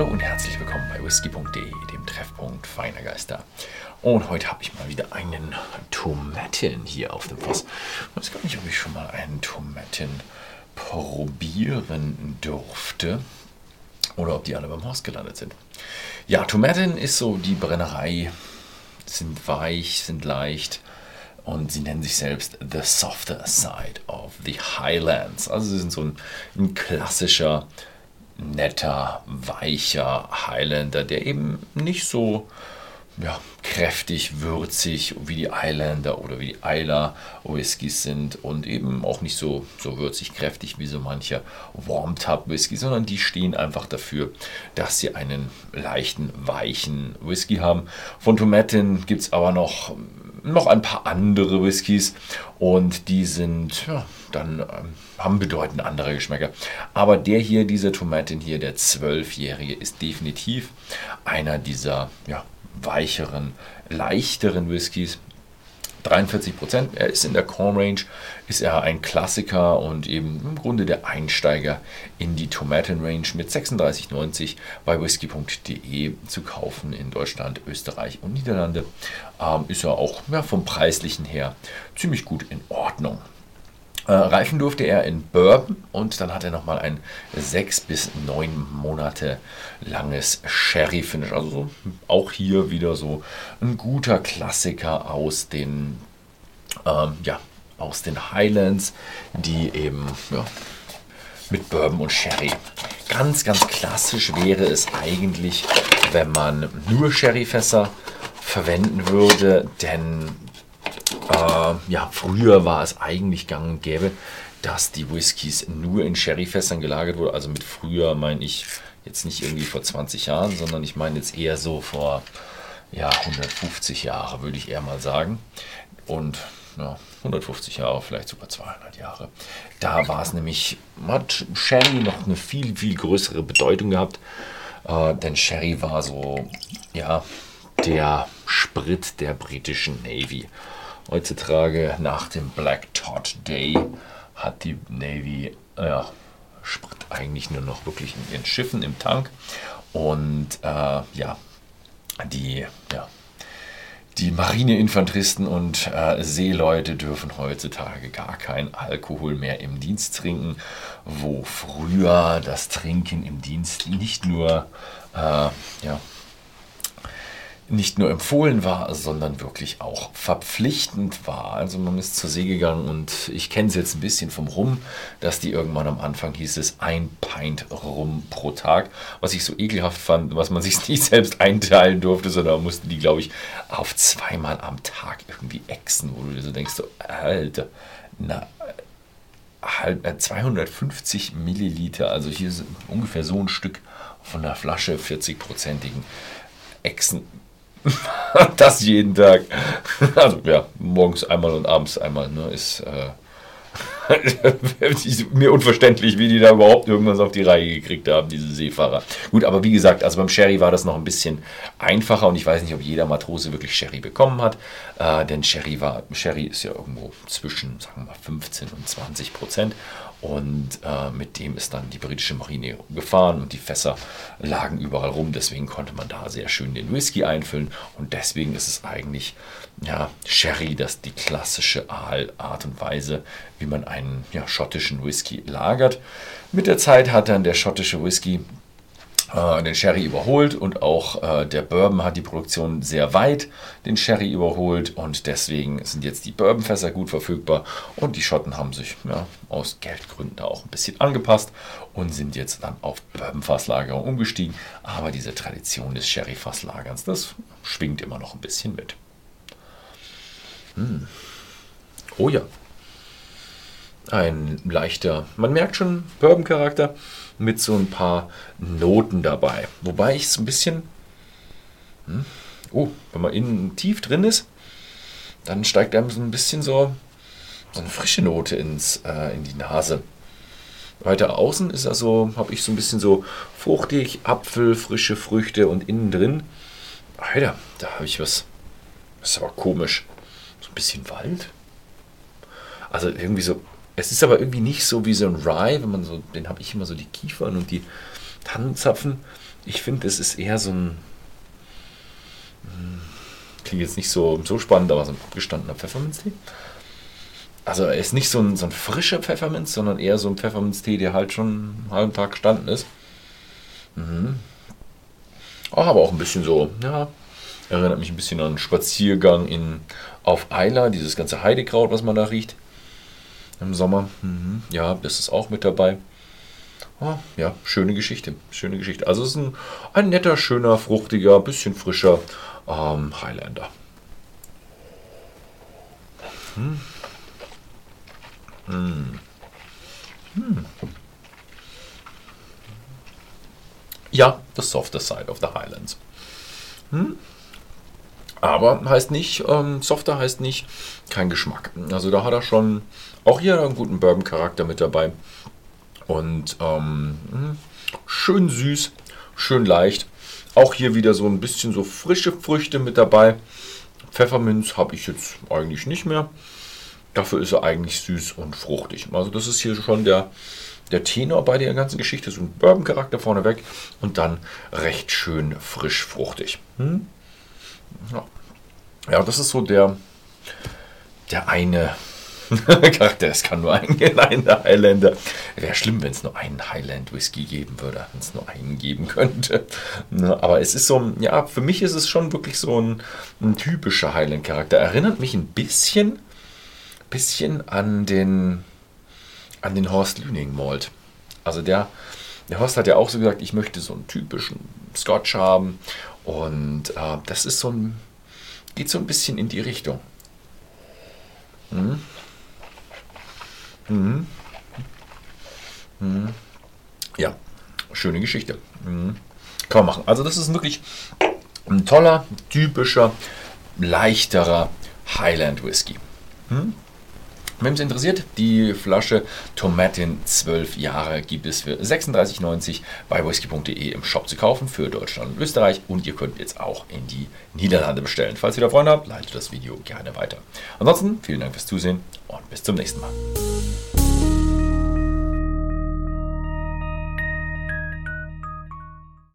Hallo und herzlich willkommen bei whisky.de, dem Treffpunkt feiner Geister. Und heute habe ich mal wieder einen Tomaten hier auf dem Fass. Ich weiß gar nicht, ob ich schon mal einen Tomaten probieren durfte oder ob die alle beim Horst gelandet sind. Ja, Tomaten ist so die Brennerei, sind weich, sind leicht und sie nennen sich selbst The Softer Side of the Highlands. Also sie sind so ein, ein klassischer netter, weicher Highlander, der eben nicht so ja, kräftig, würzig wie die Islander oder wie die Isla Whiskys sind und eben auch nicht so, so würzig, kräftig wie so manche Warm Tub Whisky, sondern die stehen einfach dafür, dass sie einen leichten, weichen Whisky haben. Von Tomaten gibt es aber noch noch ein paar andere Whiskys und die sind ja, dann ähm, haben bedeutend andere Geschmäcker. Aber der hier, dieser Tomaten hier, der zwölfjährige, ist definitiv einer dieser ja, weicheren, leichteren Whiskys. 43 Prozent. Er ist in der Corn Range, ist er ein Klassiker und eben im Grunde der Einsteiger in die Tomaten Range mit 36,90 bei whisky.de zu kaufen in Deutschland, Österreich und Niederlande. Ähm, ist er auch ja, vom preislichen her ziemlich gut in Ordnung. Äh, reifen durfte er in Bourbon und dann hat er nochmal ein sechs bis neun Monate langes Sherry-Finish. Also auch hier wieder so ein guter Klassiker aus den, ähm, ja, aus den Highlands, die eben ja, mit Bourbon und Sherry. Ganz, ganz klassisch wäre es eigentlich, wenn man nur Sherryfässer verwenden würde, denn äh, ja, früher war es eigentlich gang und gäbe, dass die Whiskys nur in Sherryfässern gelagert wurden. Also mit früher meine ich jetzt nicht irgendwie vor 20 Jahren, sondern ich meine jetzt eher so vor ja, 150 Jahre, würde ich eher mal sagen. Und ja, 150 Jahre, vielleicht sogar 200 Jahre. Da war es nämlich, hat Sherry noch eine viel, viel größere Bedeutung gehabt. Äh, denn Sherry war so, ja, der Sprit der britischen Navy. Heutzutage nach dem Black Todd Day hat die Navy ja, Sprit eigentlich nur noch wirklich in ihren Schiffen im Tank. Und äh, ja, die, ja, die Marineinfanteristen und äh, Seeleute dürfen heutzutage gar keinen Alkohol mehr im Dienst trinken, wo früher das Trinken im Dienst nicht nur äh, ja, nicht nur empfohlen war, sondern wirklich auch verpflichtend war. Also man ist zur See gegangen und ich kenne es jetzt ein bisschen vom Rum, dass die irgendwann am Anfang hieß es ein Pint Rum pro Tag, was ich so ekelhaft fand, was man sich nicht selbst einteilen durfte, sondern mussten die, glaube ich, auf zweimal am Tag irgendwie exen, wo du so denkst, so, Alter, na, halt 250 Milliliter, also hier ist ungefähr so ein Stück von der Flasche 40-prozentigen Echsen das jeden Tag. Also ja, morgens einmal und abends einmal. Ne, ist äh, mir unverständlich, wie die da überhaupt irgendwas auf die Reihe gekriegt haben, diese Seefahrer. Gut, aber wie gesagt, also beim Sherry war das noch ein bisschen einfacher und ich weiß nicht, ob jeder Matrose wirklich Sherry bekommen hat, äh, denn Sherry war, Sherry ist ja irgendwo zwischen, sagen wir mal, 15 und 20 Prozent und äh, mit dem ist dann die britische Marine gefahren und die Fässer lagen überall rum. Deswegen konnte man da sehr schön den Whisky einfüllen. Und deswegen ist es eigentlich ja, Sherry, das die klassische Art und Weise, wie man einen ja, schottischen Whisky lagert. Mit der Zeit hat dann der schottische Whisky den Sherry überholt und auch äh, der Bourbon hat die Produktion sehr weit den Sherry überholt und deswegen sind jetzt die Bourbonfässer gut verfügbar und die Schotten haben sich ja, aus Geldgründen auch ein bisschen angepasst und sind jetzt dann auf Bourbonfasslagerung umgestiegen. Aber diese Tradition des Sherry-Fasslagerns, das schwingt immer noch ein bisschen mit. Hm. Oh ja. Ein leichter, man merkt schon Bourbon-Charakter mit so ein paar Noten dabei. Wobei ich es ein bisschen, hm, oh, wenn man innen tief drin ist, dann steigt einem so ein bisschen so, so eine frische Note ins, äh, in die Nase. Weiter außen ist also, habe ich so ein bisschen so fruchtig, Apfel, frische Früchte und innen drin, Alter, da habe ich was. Das ist aber komisch. So ein bisschen Wald. Also irgendwie so es ist aber irgendwie nicht so wie so ein Rye, wenn man so, den habe ich immer so die Kiefern und die Tannenzapfen. Ich finde, es ist eher so ein. Hm, klingt jetzt nicht so, so spannend, aber so ein abgestandener Pfefferminztee. Also er ist nicht so ein, so ein frischer Pfefferminz, sondern eher so ein Pfefferminztee, der halt schon einen halben Tag gestanden ist. Mhm. Oh, aber auch ein bisschen so, ja, erinnert mich ein bisschen an einen Spaziergang in, auf Eiler, dieses ganze Heidekraut, was man da riecht im Sommer. Mhm. Ja, das ist auch mit dabei. Oh, ja, schöne Geschichte, schöne Geschichte. Also es ist ein, ein netter, schöner, fruchtiger, bisschen frischer ähm, Highlander. Hm. Hm. Hm. Ja, the softer side of the Highlands. Hm? Aber heißt nicht, ähm, softer heißt nicht kein Geschmack. Also da hat er schon auch hier einen guten Bourbon-Charakter mit dabei. Und ähm, hm, schön süß, schön leicht. Auch hier wieder so ein bisschen so frische Früchte mit dabei. Pfefferminz habe ich jetzt eigentlich nicht mehr. Dafür ist er eigentlich süß und fruchtig. Also das ist hier schon der, der Tenor bei der ganzen Geschichte. So ein Bourbon-Charakter vorneweg und dann recht schön frisch fruchtig. Hm? Ja. ja, das ist so der, der eine Charakter. Es kann nur einen, einen Highlander. Wäre schlimm, wenn es nur einen Highland Whisky geben würde, wenn es nur einen geben könnte. Aber es ist so, ja, für mich ist es schon wirklich so ein, ein typischer Highland-Charakter. Erinnert mich ein bisschen bisschen an den, an den Horst Lüning Malt. Also der, der Horst hat ja auch so gesagt, ich möchte so einen typischen Scotch haben. Und äh, das ist so ein, geht so ein bisschen in die Richtung. Mhm. Mhm. Mhm. Ja, schöne Geschichte. Mhm. Kann man machen. Also das ist wirklich ein toller, typischer, leichterer Highland Whisky. Wenn es interessiert, die Flasche Tomatin 12 Jahre gibt es für 36,90 bei whisky.de im Shop zu kaufen für Deutschland und Österreich und ihr könnt jetzt auch in die Niederlande bestellen. Falls ihr da Freunde habt, leitet das Video gerne weiter. Ansonsten vielen Dank fürs Zusehen und bis zum nächsten Mal.